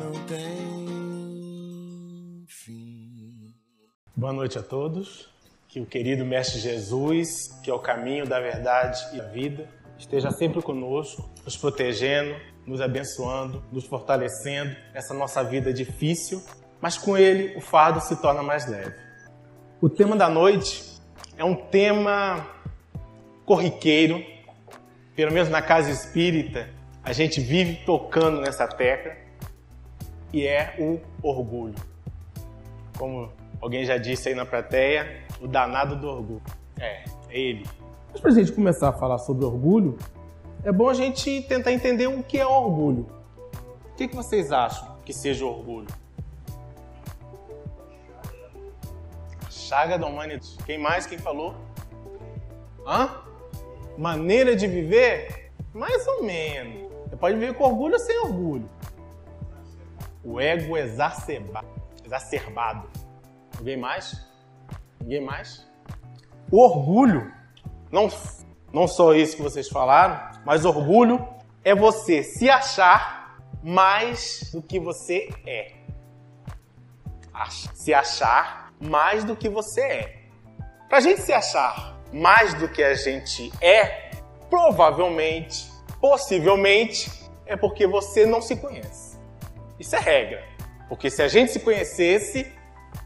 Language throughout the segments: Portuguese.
não tem fim. Boa noite a todos. Que o querido Mestre Jesus, que é o caminho da verdade e da vida, esteja sempre conosco, nos protegendo, nos abençoando, nos fortalecendo essa nossa vida difícil, mas com ele o fardo se torna mais leve. O tema da noite é um tema corriqueiro, pelo menos na casa espírita, a gente vive tocando nessa tecla, e é o orgulho. Como alguém já disse aí na plateia, o danado do orgulho. É, é ele. Mas para a gente começar a falar sobre orgulho, é bom a gente tentar entender o que é orgulho. O que, que vocês acham que seja orgulho? Chaga da humanidade. Quem mais? Quem falou? Hã? Maneira de viver? Mais ou menos. Você pode viver com orgulho ou sem orgulho. O ego exacerbado. exacerbado. Ninguém mais? Ninguém mais? O orgulho, não, não só isso que vocês falaram, mas orgulho é você se achar mais do que você é. Se achar mais do que você é. Para a gente se achar mais do que a gente é, provavelmente, possivelmente, é porque você não se conhece. Isso é regra. Porque se a gente se conhecesse,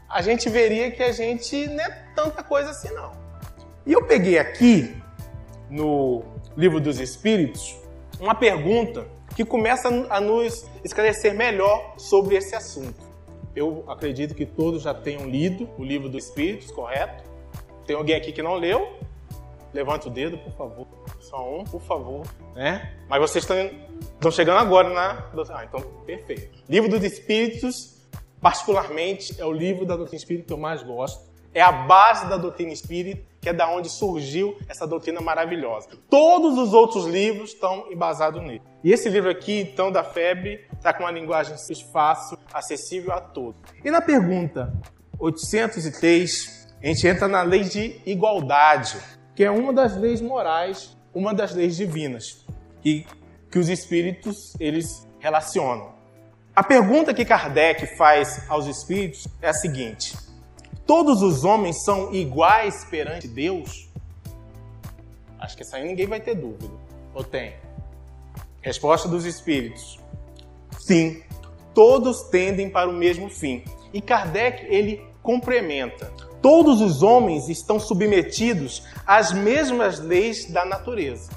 a gente veria que a gente não é tanta coisa assim não. E eu peguei aqui no Livro dos Espíritos uma pergunta que começa a nos esclarecer melhor sobre esse assunto. Eu acredito que todos já tenham lido o Livro dos Espíritos, correto? Tem alguém aqui que não leu? Levanta o dedo, por favor. Só um, por favor. Né? Mas vocês estão, estão chegando agora na. Ah, então, perfeito. Livro dos Espíritos, particularmente, é o livro da doutrina espírita que eu mais gosto. É a base da doutrina espírita, que é da onde surgiu essa doutrina maravilhosa. Todos os outros livros estão embasados nele. E esse livro aqui, então, da febre, está com uma linguagem fácil, acessível a todos. E na pergunta 803, a gente entra na lei de igualdade, que é uma das leis morais, uma das leis divinas, que, que os espíritos eles relacionam. A pergunta que Kardec faz aos espíritos é a seguinte: Todos os homens são iguais perante Deus? Acho que isso aí ninguém vai ter dúvida. Ou tem? Resposta dos espíritos: Sim, todos tendem para o mesmo fim. E Kardec ele complementa: Todos os homens estão submetidos às mesmas leis da natureza.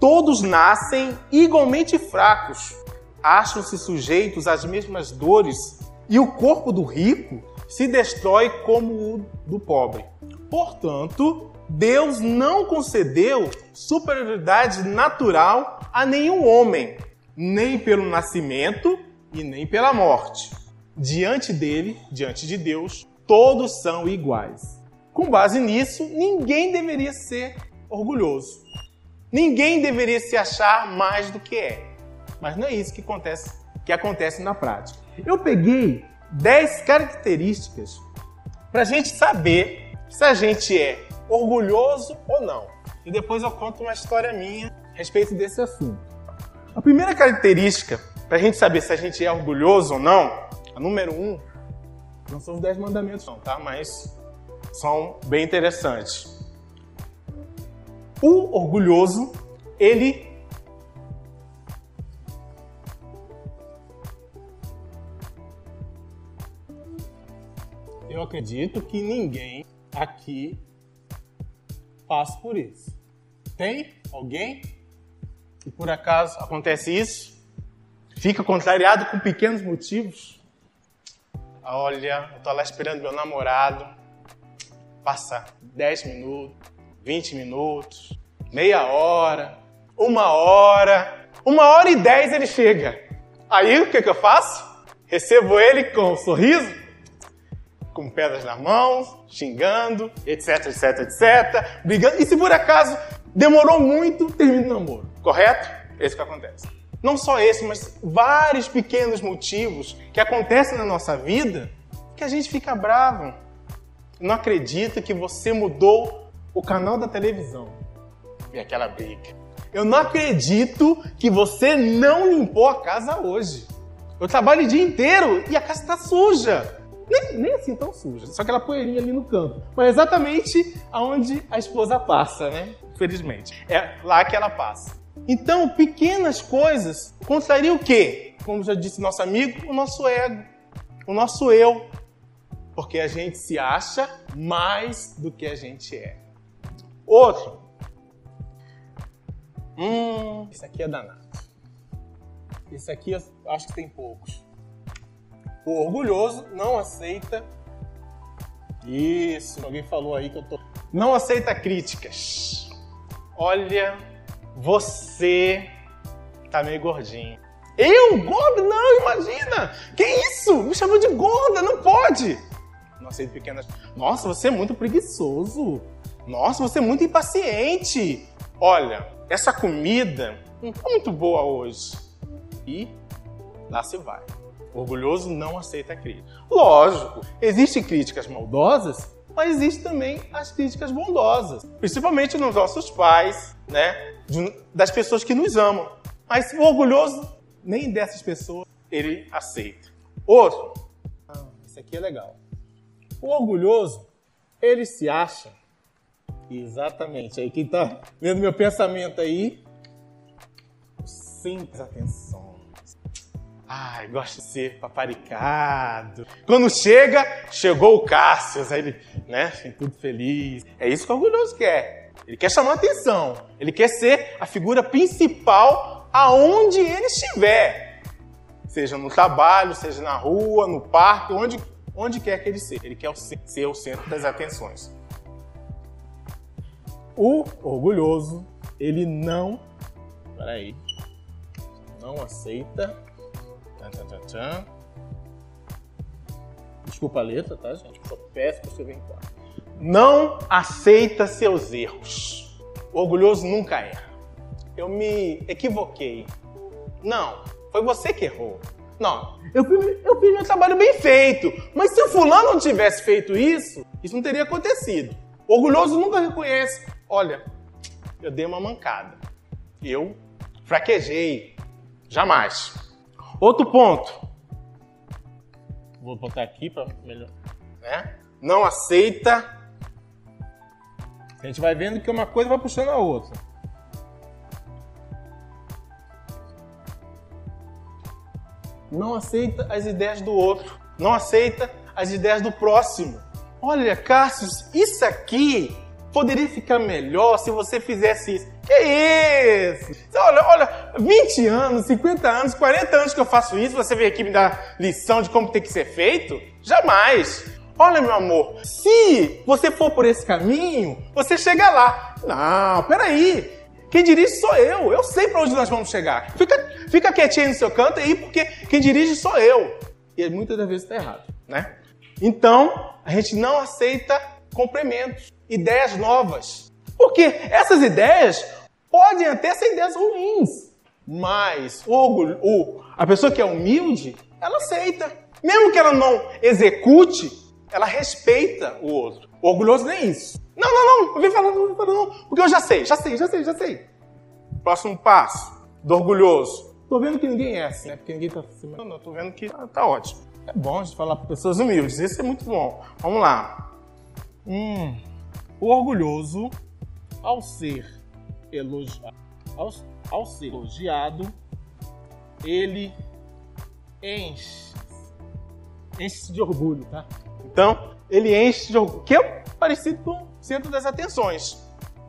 Todos nascem igualmente fracos, acham-se sujeitos às mesmas dores, e o corpo do rico se destrói como o do pobre. Portanto, Deus não concedeu superioridade natural a nenhum homem, nem pelo nascimento e nem pela morte. Diante dele, diante de Deus, todos são iguais. Com base nisso, ninguém deveria ser orgulhoso. Ninguém deveria se achar mais do que é. Mas não é isso que acontece, que acontece na prática. Eu peguei 10 características para a gente saber se a gente é orgulhoso ou não. E depois eu conto uma história minha a respeito desse assunto. A primeira característica para a gente saber se a gente é orgulhoso ou não, a número um, não são os 10 mandamentos não, tá? Mas são bem interessantes. O orgulhoso, ele eu acredito que ninguém aqui passa por isso. Tem alguém que por acaso acontece isso? Fica contrariado com pequenos motivos? Olha, eu tô lá esperando meu namorado. Passa 10 minutos, 20 minutos, meia hora, uma hora, uma hora e dez ele chega. Aí o que, que eu faço? Recebo ele com um sorriso, com pedras na mão, xingando, etc, etc, etc, brigando. E se por acaso demorou muito, termina o namoro. Correto? Esse que acontece. Não só esse, mas vários pequenos motivos que acontecem na nossa vida que a gente fica bravo. Não acredita que você mudou o canal da televisão. E aquela briga. Eu não acredito que você não limpou a casa hoje. Eu trabalho o dia inteiro e a casa está suja. Nem, nem assim tão suja, só aquela poeirinha ali no canto. Mas exatamente aonde a esposa passa, né? Infelizmente. É lá que ela passa. Então, pequenas coisas contrariam o quê? Como já disse nosso amigo, o nosso ego, o nosso eu. Porque a gente se acha mais do que a gente é. Outro. Hum, esse aqui é danado. Esse aqui eu acho que tem poucos. O orgulhoso não aceita. Isso, alguém falou aí que eu tô. Não aceita críticas. Olha, você tá meio gordinho. Eu? Gordo? Não, imagina! Que isso? Me chamou de gorda, não pode! Não aceito pequenas. Nossa, você é muito preguiçoso. Nossa, você é muito impaciente. Olha, essa comida não tá muito boa hoje. E lá se vai. Orgulhoso não aceita crítica. Lógico, existem críticas maldosas, mas existem também as críticas bondosas, principalmente nos nossos pais, né? das pessoas que nos amam. Mas o orgulhoso, nem dessas pessoas ele aceita. Outro, ah, esse aqui é legal. O orgulhoso, ele se acha, exatamente, aí quem está vendo meu pensamento aí, simples atenção Ai, gosta de ser paparicado. Quando chega, chegou o Cássio, aí ele, né, tudo feliz. É isso que o orgulhoso quer. Ele quer chamar atenção. Ele quer ser a figura principal aonde ele estiver. Seja no trabalho, seja na rua, no parque, onde, onde quer que ele seja. Ele quer ser o centro das atenções. O orgulhoso, ele não. Peraí. Não aceita Tchan, tchan, tchan. Desculpa a letra, tá, gente? Sou péssimo pra escrever em quadro. Não aceita seus erros. O orgulhoso nunca erra. Eu me equivoquei. Não, foi você que errou. Não, eu fiz, eu fiz meu trabalho bem feito. Mas se o fulano não tivesse feito isso, isso não teria acontecido. O orgulhoso nunca reconhece. Olha, eu dei uma mancada. Eu fraquejei. Jamais. Outro ponto. Vou botar aqui para melhor. Né? Não aceita. A gente vai vendo que uma coisa vai puxando a outra. Não aceita as ideias do outro. Não aceita as ideias do próximo. Olha, Cássio, isso aqui poderia ficar melhor se você fizesse isso. Que isso? Olha, olha, 20 anos, 50 anos, 40 anos que eu faço isso, você vem aqui me dar lição de como tem que ser feito? Jamais. Olha, meu amor, se você for por esse caminho, você chega lá. Não, peraí. Quem dirige sou eu. Eu sei para onde nós vamos chegar. Fica, fica quietinho no seu canto aí, porque quem dirige sou eu. E muitas das vezes está errado, né? Então, a gente não aceita complementos, ideias novas. Porque essas ideias podem até ser ideias ruins, mas o orgulho, o, a pessoa que é humilde, ela aceita. Mesmo que ela não execute, ela respeita o outro. O orgulhoso nem isso. Não, não, não, eu vim falando, não falando, não, porque eu já sei, já sei, já sei, já sei. Próximo passo do orgulhoso. Tô vendo que ninguém é assim, né? Porque ninguém tá assim. Não, não, tô vendo que tá, tá ótimo. É bom a gente falar para pessoas humildes, isso é muito bom. Vamos lá. Hum, o orgulhoso, ao ser elogiado, ao, ao ser elogiado, ele enche, enche de orgulho, tá? Então, ele enche de orgulho, que é parecido com o centro das atenções.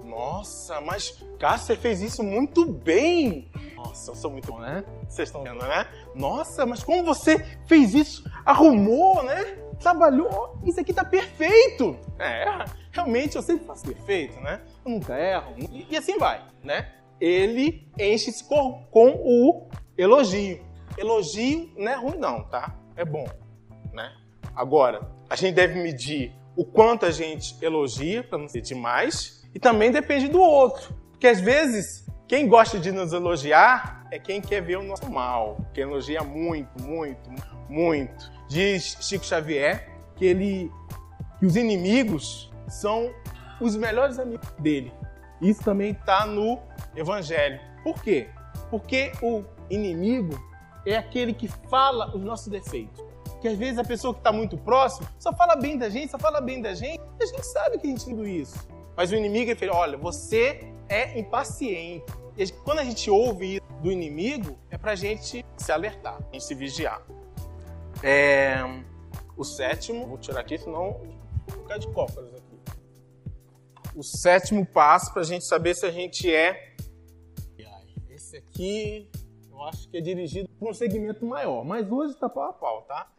Nossa, mas Cássio, você fez isso muito bem. Nossa, eu sou muito bom, né? Vocês estão vendo, né? Nossa, mas como você fez isso? Arrumou, né? Trabalhou. Isso aqui tá perfeito. É, realmente eu sempre faço perfeito, né? Eu nunca erro. E, assim vai, né? Ele enche-se com, com o elogio. Elogio não é ruim, não, tá? É bom, né? Agora, a gente deve medir o quanto a gente elogia, para não ser demais, e também depende do outro. Porque às vezes, quem gosta de nos elogiar é quem quer ver o nosso mal, quem elogia muito, muito, muito. Diz Chico Xavier que ele que os inimigos são os melhores amigos dele. Isso também está no Evangelho. Por quê? Porque o inimigo é aquele que fala os nossos defeitos. Que às vezes a pessoa que está muito próxima só fala bem da gente, só fala bem da gente, e a gente sabe que a gente tudo isso. Mas o inimigo ele fala: olha, você é impaciente. E quando a gente ouve isso do inimigo, é para a gente se alertar, a gente se vigiar. É... O sétimo, vou tirar aqui, senão vou ficar de cócoras aqui. O sétimo passo para a gente saber se a gente é. Esse aqui eu acho que é dirigido para um segmento maior, mas hoje está pau a pau, tá?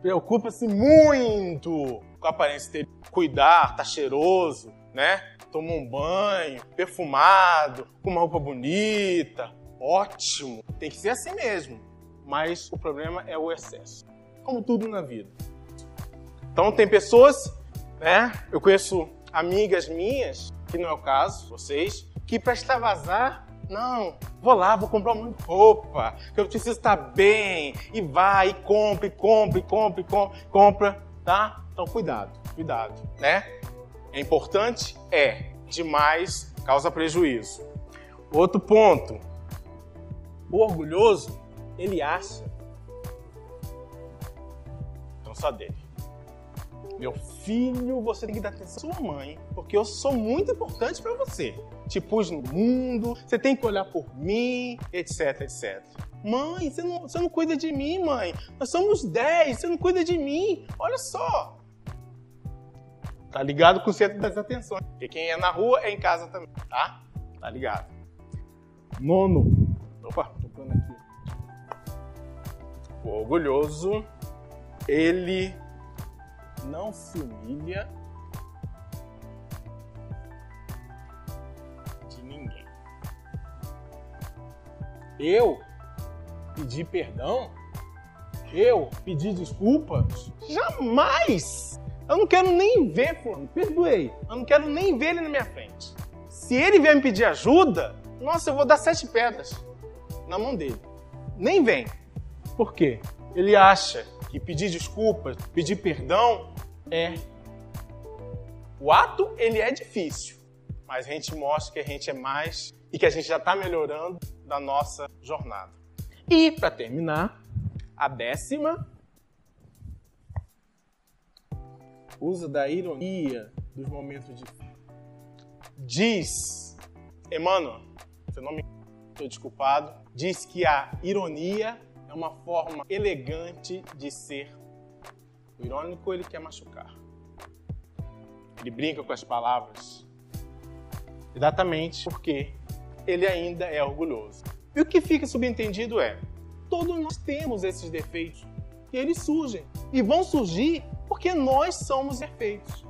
Preocupa-se muito com a aparência dele. Cuidar, tá cheiroso, né? Toma um banho, perfumado, com uma roupa bonita. Ótimo. Tem que ser assim mesmo. Mas o problema é o excesso. Como tudo na vida. Então tem pessoas, né? Eu conheço amigas minhas que não é o caso, vocês, que para extravasar, não, vou lá, vou comprar uma roupa, que eu preciso estar bem, e vai, e compra, e compra, e compra, e compra, compra, tá? Então cuidado, cuidado, né? É importante? É. Demais causa prejuízo. Outro ponto. O orgulhoso, ele acha. Então só dele. Meu filho, você tem que dar atenção à sua mãe, porque eu sou muito importante para você. Te pus no mundo, você tem que olhar por mim, etc, etc. Mãe, você não, você não cuida de mim, mãe. Nós somos 10, você não cuida de mim. Olha só. Tá ligado com o centro das atenções. Porque quem é na rua é em casa também, tá? Tá ligado. Nono. Opa, tocando aqui. O orgulhoso, ele não se humilha de ninguém. Eu pedir perdão? Eu pedir desculpas? Jamais! Eu não quero nem ver, fulano. Perdoei. Eu não quero nem ver ele na minha frente. Se ele vier me pedir ajuda, nossa, eu vou dar sete pedras na mão dele. Nem vem. Por quê? Ele acha que pedir desculpas, pedir perdão é o ato ele é difícil, mas a gente mostra que a gente é mais e que a gente já está melhorando da nossa jornada. E para terminar, a décima usa da ironia dos momentos difíceis. Diz, Emmanuel, seu nome estou desculpado, diz que a ironia é uma forma elegante de ser. O irônico, ele quer machucar. Ele brinca com as palavras. Exatamente porque ele ainda é orgulhoso. E o que fica subentendido é: todos nós temos esses defeitos. E eles surgem. E vão surgir porque nós somos perfeitos.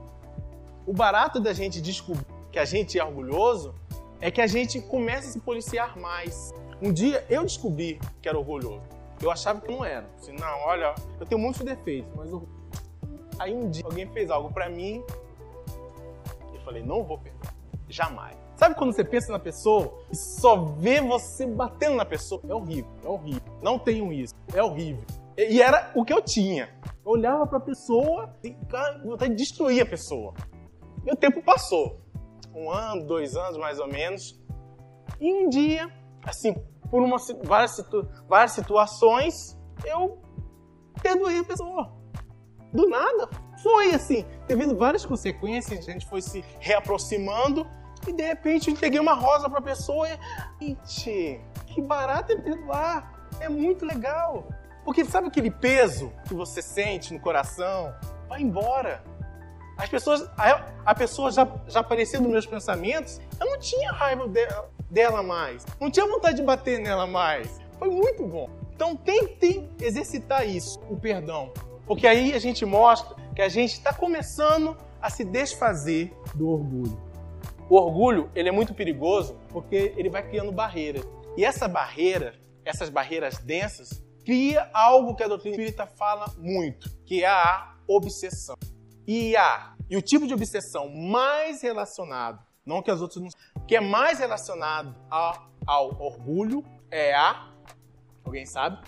O barato da gente descobrir que a gente é orgulhoso é que a gente começa a se policiar mais. Um dia eu descobri que era orgulhoso. Eu achava que não era. Assim, não, olha, eu tenho muitos defeitos, mas eu... aí um dia alguém fez algo para mim, eu falei, não vou perdoar, jamais. Sabe quando você pensa na pessoa e só vê você batendo na pessoa? É horrível, é horrível. Não tenho isso, é horrível. E era o que eu tinha. Eu olhava para a pessoa e, cara, vontade de destruir a pessoa. E o tempo passou. Um ano, dois anos mais ou menos. E um dia, assim, por uma, várias, situ, várias situações, eu perdoei a pessoa. Do nada. Foi assim, teve várias consequências, a gente foi se reaproximando e de repente eu entreguei uma rosa para a pessoa e. Gente, que barato é perdoar. É muito legal. Porque sabe aquele peso que você sente no coração? Vai embora. As pessoas, a, a pessoa já, já aparecia nos meus pensamentos, eu não tinha raiva dela, dela mais. Não tinha vontade de bater nela mais. Foi muito bom. Então tente exercitar isso, o perdão. Porque aí a gente mostra que a gente está começando a se desfazer do orgulho. O orgulho ele é muito perigoso porque ele vai criando barreiras. E essa barreira, essas barreiras densas, cria algo que a doutrina espírita fala muito, que é a obsessão. E a e o tipo de obsessão mais relacionado, não que as outras não, que é mais relacionado a, ao orgulho é a alguém sabe?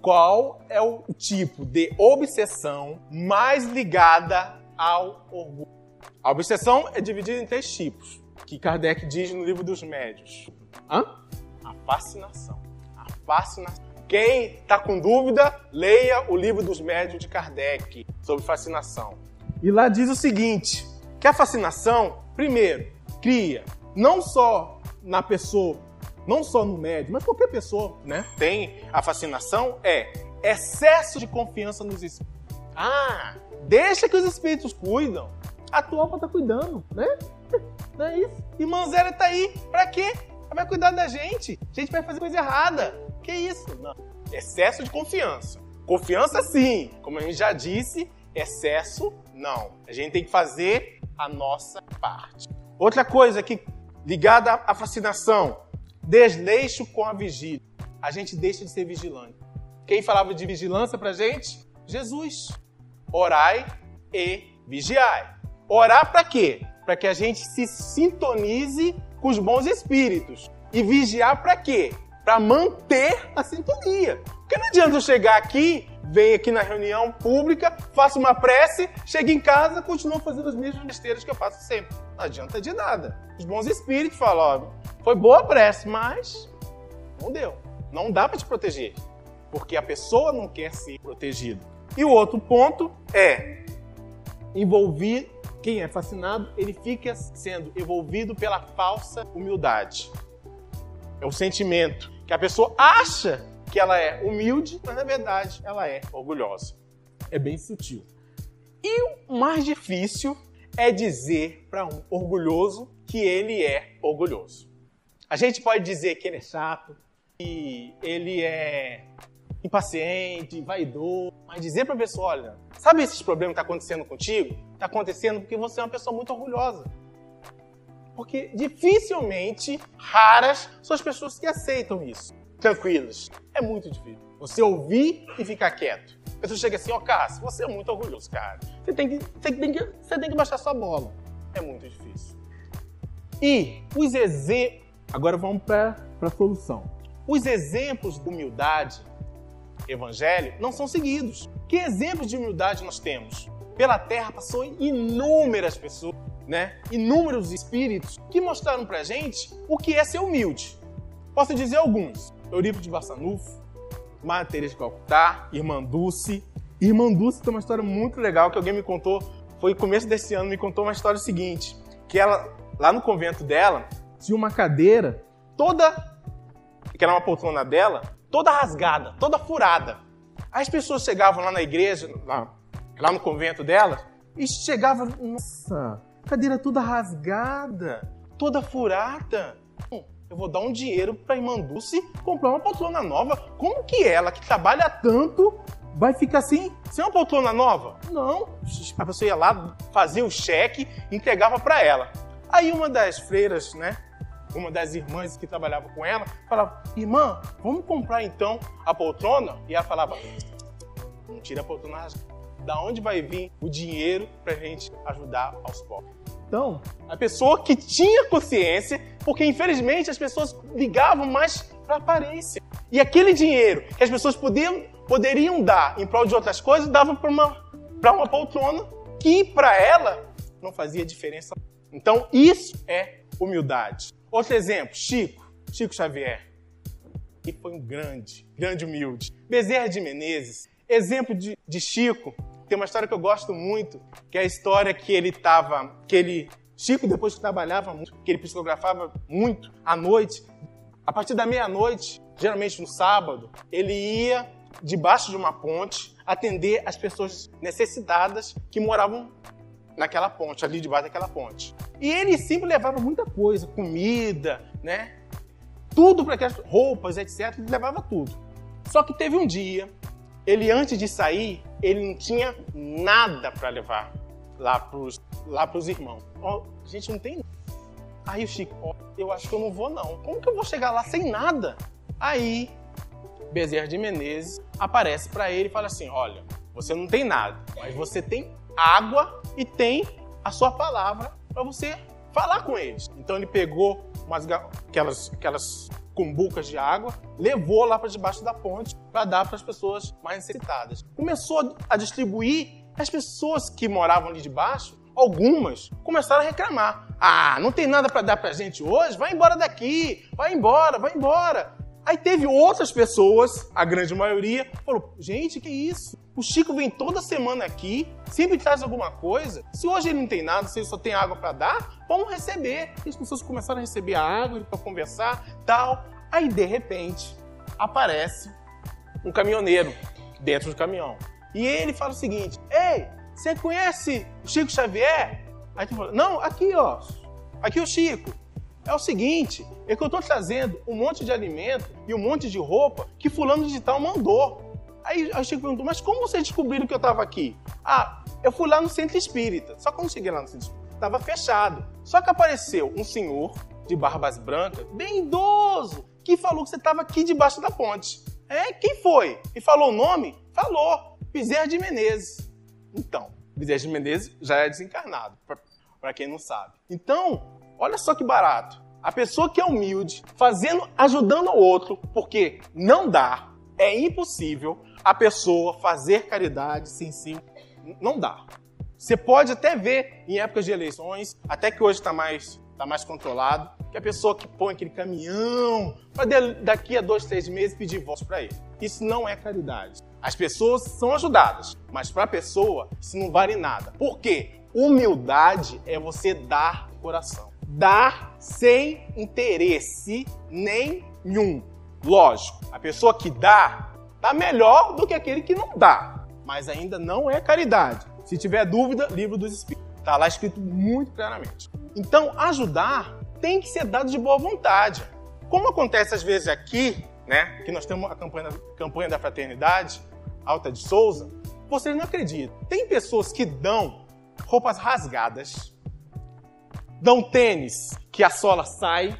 Qual é o tipo de obsessão mais ligada ao orgulho? A obsessão é dividida em três tipos. que Kardec diz no livro dos médios? Hã? A fascinação. A fascinação. Quem está com dúvida, leia o livro dos médios de Kardec sobre fascinação. E lá diz o seguinte: que a fascinação, primeiro, cria não só na pessoa, não só no médium, mas qualquer pessoa, né? Tem a fascinação é excesso de confiança nos espíritos. Ah, deixa que os espíritos cuidam. A tua alma tá cuidando, né? Não é isso? E Manzera tá aí, pra quê? Vai cuidar da gente. A gente vai fazer coisa errada. Que isso? Não. Excesso de confiança. Confiança sim, como a gente já disse, excesso não. A gente tem que fazer a nossa parte. Outra coisa que ligada à fascinação, desleixo com a vigília. A gente deixa de ser vigilante. Quem falava de vigilância pra gente? Jesus. Orai e vigiai. Orar para quê? Para que a gente se sintonize com os bons espíritos. E vigiar para quê? Para manter a sintonia. Porque não adianta eu chegar aqui, venho aqui na reunião pública, faço uma prece, chego em casa, continuo fazendo as mesmas besteiras que eu faço sempre. Não adianta de nada. Os bons espíritos falam, ó, foi boa a prece, mas não deu. Não dá para te proteger. Porque a pessoa não quer ser protegida. E o outro ponto é envolver quem é fascinado, ele fica sendo envolvido pela falsa humildade. É o sentimento que a pessoa acha que ela é humilde, mas na verdade ela é orgulhosa. É bem sutil. E o mais difícil é dizer para um orgulhoso que ele é orgulhoso. A gente pode dizer que ele é chato, que ele é impaciente, vaidoso, mas dizer para a pessoa, olha, sabe esses problemas que tá acontecendo contigo? Está acontecendo porque você é uma pessoa muito orgulhosa. Porque dificilmente, raras, são as pessoas que aceitam isso. Tranquilas. É muito difícil. Você ouvir e ficar quieto. A pessoa chega assim, ó, oh, Cássio, você é muito orgulhoso, cara. Você tem que, você tem que, você tem que baixar sua bola. É muito difícil. E os exemplos. Agora vamos para a solução. Os exemplos de humildade evangelho não são seguidos. Que exemplos de humildade nós temos? Pela terra passou inúmeras pessoas, né? Inúmeros espíritos que mostraram pra gente o que é ser humilde. Posso dizer alguns. Eurípides de Madre Teresa de Calcutá, Irmã Dulce. Irmã Dulce tem uma história muito legal que alguém me contou, foi no começo desse ano, me contou uma história seguinte, que ela, lá no convento dela, tinha uma cadeira toda, que era uma poltrona dela, toda rasgada, toda furada. As pessoas chegavam lá na igreja, lá, lá no convento dela, e chegavam, nossa, cadeira toda rasgada, toda furada. Hum, eu vou dar um dinheiro para irmã Dulce comprar uma poltrona nova. Como que ela, que trabalha tanto, vai ficar assim, sem uma poltrona nova? Não. A pessoa ia lá, fazia o cheque, entregava para ela. Aí uma das freiras, né, uma das irmãs que trabalhava com ela, falava: Irmã, vamos comprar então a poltrona? E ela falava: Não tira a poltrona, da onde vai vir o dinheiro para a gente ajudar aos pobres? Então, a pessoa que tinha consciência, porque infelizmente as pessoas ligavam mais para a aparência. E aquele dinheiro que as pessoas podiam, poderiam dar em prol de outras coisas, davam para uma, uma poltrona que para ela não fazia diferença. Então, isso é humildade. Outro exemplo, Chico, Chico Xavier. E foi um grande, grande humilde. Bezerra de Menezes, exemplo de, de Chico. Tem uma história que eu gosto muito, que é a história que ele estava, que ele Chico, depois que trabalhava muito, que ele psicografava muito à noite, a partir da meia-noite, geralmente no sábado, ele ia debaixo de uma ponte atender as pessoas necessitadas que moravam naquela ponte, ali debaixo daquela ponte. E ele sempre levava muita coisa, comida, né? Tudo para aquelas roupas, etc. Ele levava tudo. Só que teve um dia, ele antes de sair, ele não tinha nada para levar lá pros, lá pros irmãos. A gente não tem Aí o Chico, oh, eu acho que eu não vou não. Como que eu vou chegar lá sem nada? Aí Bezerra de Menezes aparece para ele e fala assim: Olha, você não tem nada, mas você tem água e tem a sua palavra para você falar com eles. Então ele pegou umas, aquelas, aquelas cumbucas de água, levou lá para debaixo da ponte para dar para as pessoas mais necessitadas. Começou a distribuir, as pessoas que moravam ali debaixo algumas começaram a reclamar. Ah, não tem nada para dar pra gente hoje? Vai embora daqui, vai embora, vai embora. Aí teve outras pessoas, a grande maioria, falou: gente, que isso? O Chico vem toda semana aqui, sempre traz alguma coisa. Se hoje ele não tem nada, se ele só tem água para dar, vamos receber. E as pessoas começaram a receber a água para conversar, tal. Aí de repente aparece um caminhoneiro dentro do caminhão. E ele fala o seguinte: você conhece o Chico Xavier? Aí tu fala: Não, aqui ó, aqui é o Chico. É o seguinte, é que eu estou trazendo um monte de alimento e um monte de roupa que fulano de tal mandou. Aí o Chico perguntou, mas como vocês descobriram que eu estava aqui? Ah, eu fui lá no centro espírita. Só quando cheguei lá no centro espírita, estava fechado. Só que apareceu um senhor de barbas brancas, bem idoso, que falou que você estava aqui debaixo da ponte. É, quem foi? E falou o nome? Falou. Bezerra de Menezes. Então, Bezerra de Menezes já é desencarnado, para quem não sabe. Então, olha só que barato. A pessoa que é humilde, fazendo, ajudando o outro, porque não dá, é impossível a pessoa fazer caridade sem si. Não dá. Você pode até ver em épocas de eleições, até que hoje está mais, tá mais controlado, que a pessoa que põe aquele caminhão para daqui a dois, três meses pedir voto para ele. Isso não é caridade. As pessoas são ajudadas, mas para a pessoa isso não vale nada. Por quê? Humildade é você dar coração. Dar sem interesse nenhum. Lógico, a pessoa que dá, dá melhor do que aquele que não dá. Mas ainda não é caridade. Se tiver dúvida, livro dos Espíritos. Está lá escrito muito claramente. Então, ajudar tem que ser dado de boa vontade. Como acontece às vezes aqui, né, que nós temos a campanha, campanha da fraternidade, Alta de Souza, vocês não acreditam. Tem pessoas que dão roupas rasgadas, dão tênis que a sola sai,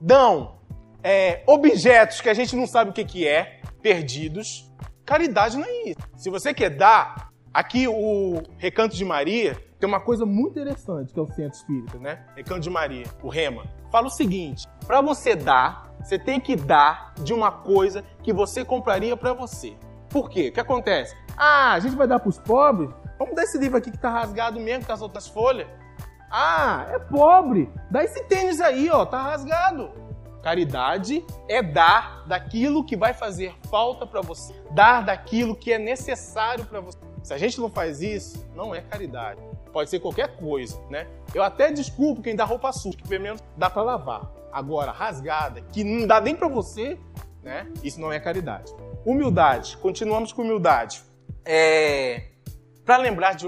dão é, objetos que a gente não sabe o que, que é, perdidos. Caridade não é isso. Se você quer dar, aqui o Recanto de Maria tem uma coisa muito interessante que é o Centro Espírita, né? Recanto de Maria, o Rema. Fala o seguinte: para você dar, você tem que dar de uma coisa que você compraria para você. Por quê? O que acontece? Ah, a gente vai dar para os pobres? Vamos dar esse livro aqui que tá rasgado mesmo com as outras folhas. Ah, é pobre. Dá esse tênis aí, ó, tá rasgado. Caridade é dar daquilo que vai fazer falta para você, dar daquilo que é necessário para você. Se a gente não faz isso, não é caridade. Pode ser qualquer coisa, né? Eu até desculpo quem dá roupa suja, que pelo menos dá para lavar. Agora, rasgada, que não dá nem para você, né? Isso não é caridade. Humildade, continuamos com humildade. É... Para lembrar de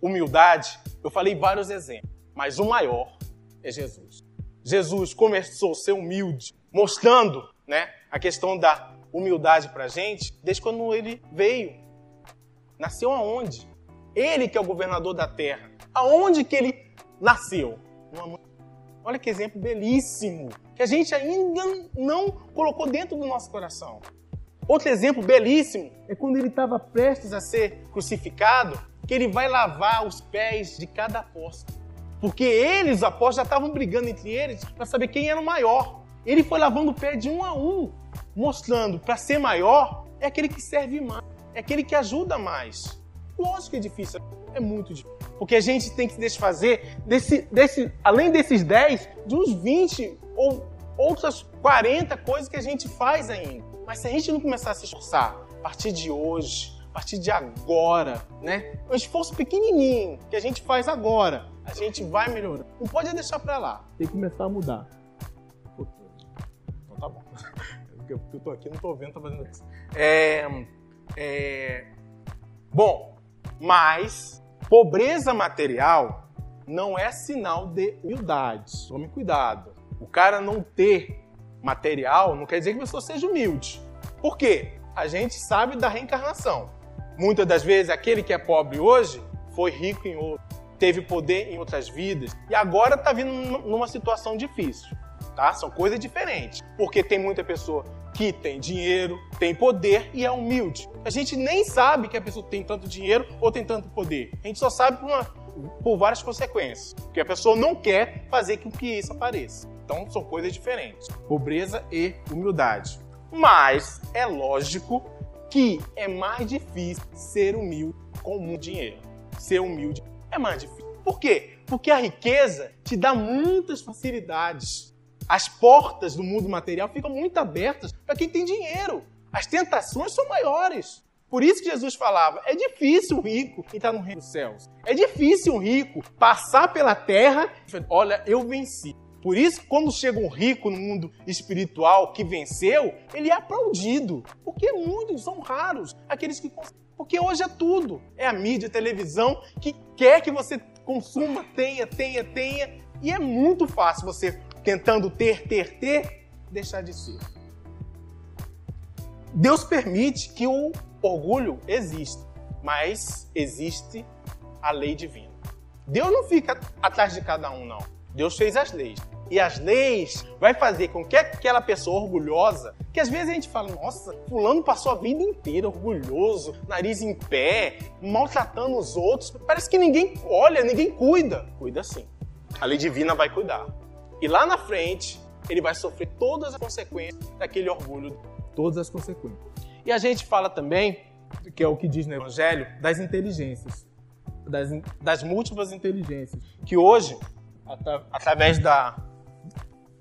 humildade, eu falei vários exemplos, mas o maior é Jesus. Jesus começou a ser humilde, mostrando né, a questão da humildade para a gente desde quando ele veio. Nasceu aonde? Ele que é o governador da terra. Aonde que ele nasceu? Olha que exemplo belíssimo, que a gente ainda não colocou dentro do nosso coração. Outro exemplo belíssimo é quando ele estava prestes a ser crucificado, que ele vai lavar os pés de cada apóstolo. Porque eles, os apóstolos, já estavam brigando entre eles para saber quem era o maior. Ele foi lavando o pé de um a um, mostrando para ser maior é aquele que serve mais, é aquele que ajuda mais. Lógico que é difícil, é muito difícil. Porque a gente tem que se desfazer, desse, desse, além desses 10, de uns 20 ou outras 40 coisas que a gente faz ainda. Mas se a gente não começar a se esforçar a partir de hoje, a partir de agora, né? Um esforço pequenininho que a gente faz agora, a gente vai melhorar. Não pode deixar para lá. Tem que começar a mudar. Então tá bom. Porque eu tô aqui, não tô vendo, tô fazendo isso. É, é, bom, mas pobreza material não é sinal de humildade. Tome cuidado. O cara não ter material, não quer dizer que a pessoa seja humilde. Por quê? A gente sabe da reencarnação. Muitas das vezes, aquele que é pobre hoje foi rico em outro, teve poder em outras vidas e agora está vindo numa situação difícil. Tá? São coisas diferentes. Porque tem muita pessoa que tem dinheiro, tem poder e é humilde. A gente nem sabe que a pessoa tem tanto dinheiro ou tem tanto poder. A gente só sabe por, uma, por várias consequências. Porque a pessoa não quer fazer com que isso apareça. Então são coisas diferentes: pobreza e humildade. Mas é lógico que é mais difícil ser humilde com muito dinheiro. Ser humilde é mais difícil. Por quê? Porque a riqueza te dá muitas facilidades. As portas do mundo material ficam muito abertas para quem tem dinheiro. As tentações são maiores. Por isso que Jesus falava: é difícil o rico entrar no reino dos céus. É difícil o rico passar pela terra. Olha, eu venci. Por isso, quando chega um rico no mundo espiritual que venceu, ele é aplaudido. Porque muitos são raros aqueles que. Porque hoje é tudo. É a mídia, a televisão que quer que você consuma, tenha, tenha, tenha. E é muito fácil você, tentando ter, ter, ter, deixar de ser. Deus permite que o orgulho exista, mas existe a lei divina. Deus não fica atrás de cada um, não. Deus fez as leis. E as leis vai fazer com que aquela pessoa orgulhosa, que às vezes a gente fala, nossa, fulano passou a vida inteira orgulhoso, nariz em pé, maltratando os outros, parece que ninguém olha, ninguém cuida. Cuida sim. A lei divina vai cuidar. E lá na frente, ele vai sofrer todas as consequências daquele orgulho, todas as consequências. E a gente fala também, que é o que diz no Evangelho, das inteligências, das, das múltiplas inteligências, que hoje, através da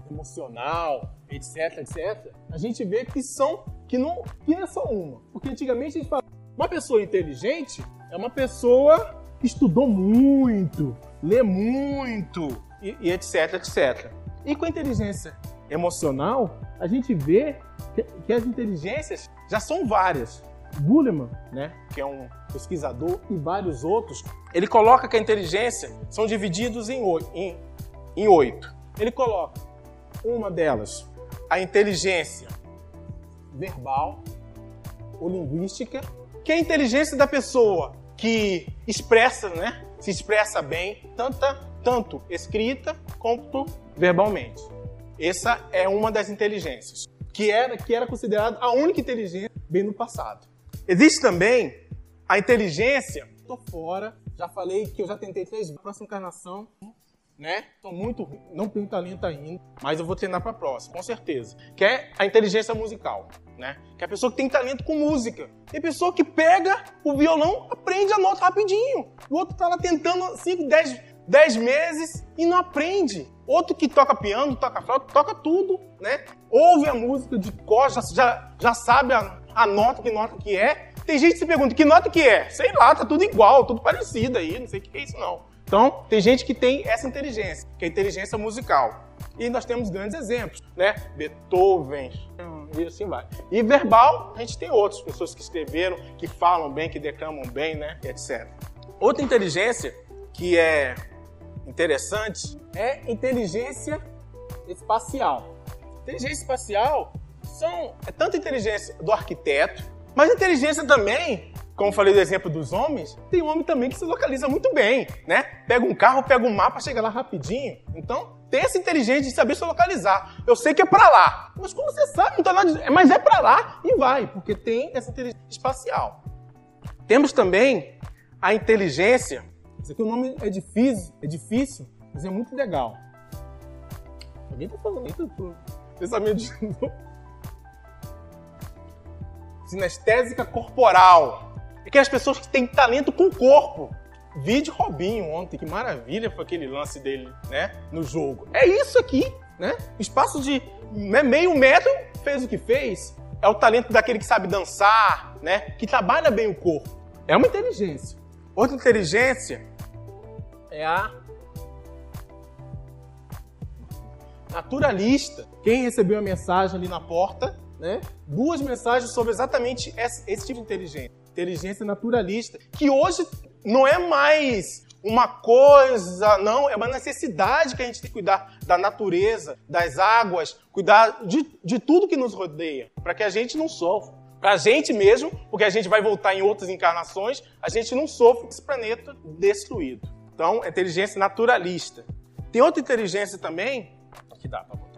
emocional, etc, etc, a gente vê que são que não que é só uma, porque antigamente a gente fala uma pessoa inteligente é uma pessoa que estudou muito, lê muito e, e etc, etc. E com a inteligência emocional, a gente vê que, que as inteligências já são várias. Bulleman, né, que é um pesquisador, e vários outros, ele coloca que a inteligência são divididos em oito. Em, em oito. Ele coloca uma delas, a inteligência verbal ou linguística, que é a inteligência da pessoa que expressa, né? Se expressa bem, tanta, tanto escrita quanto verbalmente. Essa é uma das inteligências, que era, que era considerada a única inteligência bem no passado. Existe também a inteligência. Estou fora, já falei que eu já tentei três. Próxima encarnação, né? Tô muito ruim, não tenho talento ainda, mas eu vou treinar para próxima, com certeza. Que é a inteligência musical, né? Que é a pessoa que tem talento com música. Tem pessoa que pega o violão, aprende a nota rapidinho. O outro tá lá tentando 5, 10, 10 meses e não aprende. Outro que toca piano, toca flauta, toca tudo, né? Ouve a música de cor, já, já sabe a, a nota, que nota que é. Tem gente que se pergunta, que nota que é? Sei lá, tá tudo igual, tudo parecido aí, não sei o que é isso não. Então, tem gente que tem essa inteligência, que é a inteligência musical. E nós temos grandes exemplos, né? Beethoven, e assim vai. E verbal, a gente tem outras pessoas que escreveram, que falam bem, que declamam bem, né? etc. Outra inteligência que é interessante é inteligência espacial. Inteligência espacial são, é tanta inteligência do arquiteto, mas inteligência também como falei do exemplo dos homens, tem homem também que se localiza muito bem, né? Pega um carro, pega um mapa, chega lá rapidinho. Então, tem essa inteligência de saber se localizar. Eu sei que é para lá, mas como você sabe, não tá nada de... mas é para lá e vai, porque tem essa inteligência espacial. Temos também a inteligência. Isso aqui o nome é difícil, é difícil, mas é muito legal. Alguém tá falando isso? Pensamento de Sinestésica corporal aquelas pessoas que têm talento com o corpo. Vídeo Robinho ontem, que maravilha foi aquele lance dele, né, no jogo. É isso aqui, né? Espaço de né, meio metro fez o que fez. É o talento daquele que sabe dançar, né, que trabalha bem o corpo. É uma inteligência. Outra inteligência é a naturalista. Quem recebeu a mensagem ali na porta, né? Duas mensagens sobre exatamente esse, esse tipo de inteligência inteligência naturalista, que hoje não é mais uma coisa, não, é uma necessidade que a gente tem que cuidar da natureza, das águas, cuidar de, de tudo que nos rodeia, para que a gente não sofra. Para a gente mesmo, porque a gente vai voltar em outras encarnações, a gente não sofre esse planeta destruído. Então, é inteligência naturalista. Tem outra inteligência também, que dá para.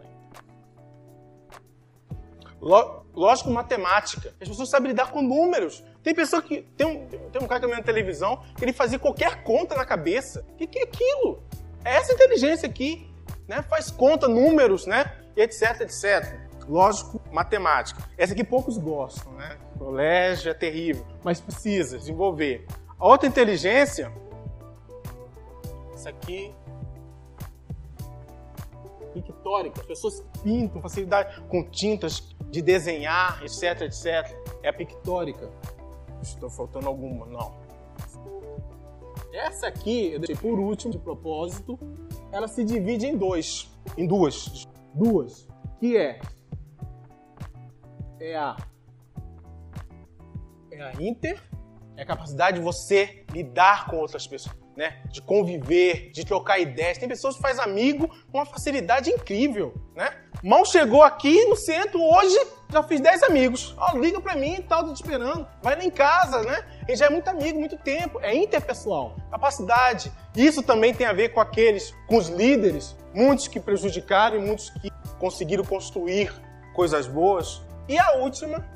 Lógico, matemática. As pessoas sabem lidar com números. Tem pessoa que. Tem um, tem um cara que eu na televisão que ele fazia qualquer conta na cabeça. O que, que é aquilo? É essa inteligência aqui. Né? Faz conta, números, né? Etc, etc. Lógico, matemática. Essa aqui poucos gostam, né? Colégio é terrível, mas precisa desenvolver. A outra inteligência Essa aqui. Pictórica. As pessoas pintam, facilidade com tintas de desenhar, etc, etc. É a pictórica. Estou faltando alguma, não. Essa aqui, eu deixei por último, de propósito, ela se divide em dois. Em duas. Duas. Que é. É a. É a inter. É a capacidade de você lidar com outras pessoas né? De conviver, de trocar ideias. Tem pessoas que faz amigo com uma facilidade incrível, né? Mal chegou aqui no centro, hoje já fiz 10 amigos. Ó, liga pra mim e tal, tô te esperando. Vai lá em casa, né? Ele já é muito amigo, muito tempo. É interpessoal, capacidade. Isso também tem a ver com aqueles, com os líderes, muitos que prejudicaram e muitos que conseguiram construir coisas boas. E a última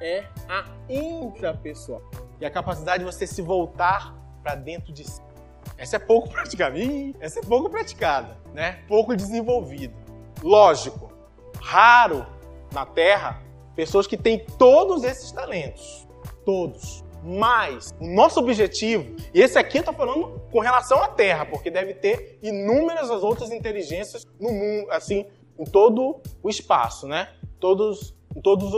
é a intrapessoal. E a capacidade de você se voltar para dentro de si. Essa é pouco praticada. essa é pouco praticada, né? Pouco desenvolvida. Lógico, raro na Terra pessoas que têm todos esses talentos. Todos. Mas o nosso objetivo, e esse aqui eu estou falando com relação à Terra, porque deve ter inúmeras as outras inteligências no mundo, assim, em todo o espaço, né? Todos, em todos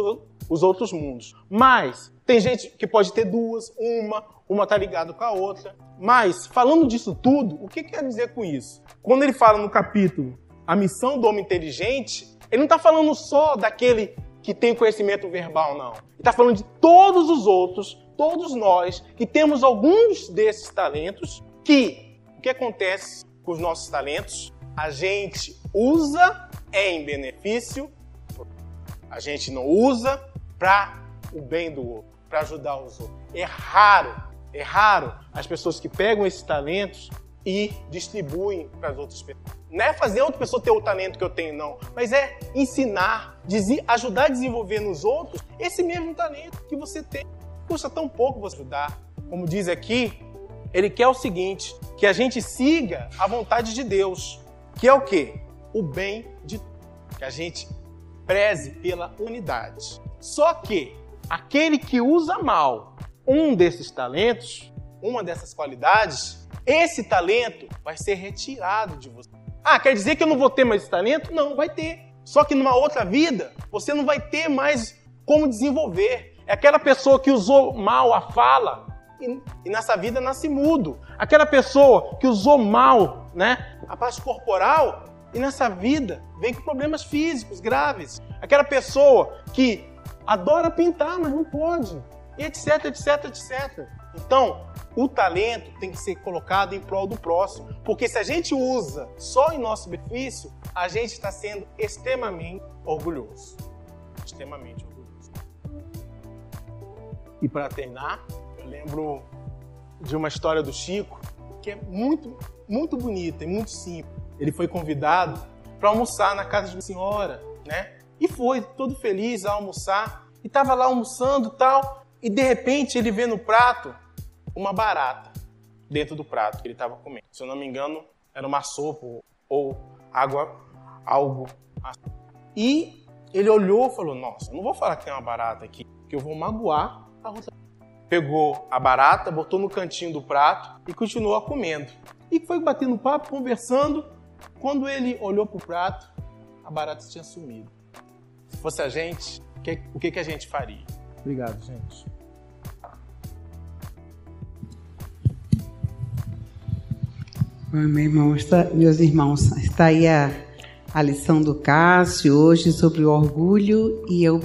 os outros mundos. Mas tem gente que pode ter duas, uma, uma tá ligada com a outra. Mas, falando disso tudo, o que quer dizer com isso? Quando ele fala no capítulo a missão do homem inteligente, ele não está falando só daquele que tem conhecimento verbal, não. Ele está falando de todos os outros, todos nós, que temos alguns desses talentos, que o que acontece com os nossos talentos? A gente usa em benefício, a gente não usa para o bem do outro para ajudar os outros. É raro, é raro as pessoas que pegam esses talentos e distribuem para as outras pessoas. Não é fazer outra pessoa ter o talento que eu tenho, não, mas é ensinar, ajudar a desenvolver nos outros esse mesmo talento que você tem. Custa tão pouco você ajudar. Como diz aqui, ele quer o seguinte: que a gente siga a vontade de Deus, que é o quê? O bem de que a gente preze pela unidade. Só que aquele que usa mal um desses talentos, uma dessas qualidades, esse talento vai ser retirado de você. Ah, quer dizer que eu não vou ter mais esse talento? Não, vai ter. Só que numa outra vida, você não vai ter mais como desenvolver. É aquela pessoa que usou mal a fala e, e nessa vida nasce mudo. Aquela pessoa que usou mal né, a parte corporal e nessa vida vem com problemas físicos graves. Aquela pessoa que adora pintar, mas não pode. E etc, etc, etc. Então, o talento tem que ser colocado em prol do próximo. Porque se a gente usa só em nosso benefício, a gente está sendo extremamente orgulhoso. Extremamente orgulhoso. E para terminar, eu lembro de uma história do Chico que é muito, muito bonita e muito simples. Ele foi convidado para almoçar na casa de uma senhora, né? E foi todo feliz a almoçar. E estava lá almoçando tal. E de repente ele vê no prato uma barata dentro do prato que ele estava comendo. Se eu não me engano, era uma sopa ou água, algo assim. E ele olhou e falou: Nossa, eu não vou falar que tem uma barata aqui, que eu vou magoar a outra. Pegou a barata, botou no cantinho do prato e continuou comendo. E foi batendo papo, conversando. Quando ele olhou para o prato, a barata tinha sumido fosse a gente, o que, que a gente faria? Obrigado, gente. Irmão, está, meus irmãos, está aí a, a lição do Cássio hoje sobre o orgulho e eu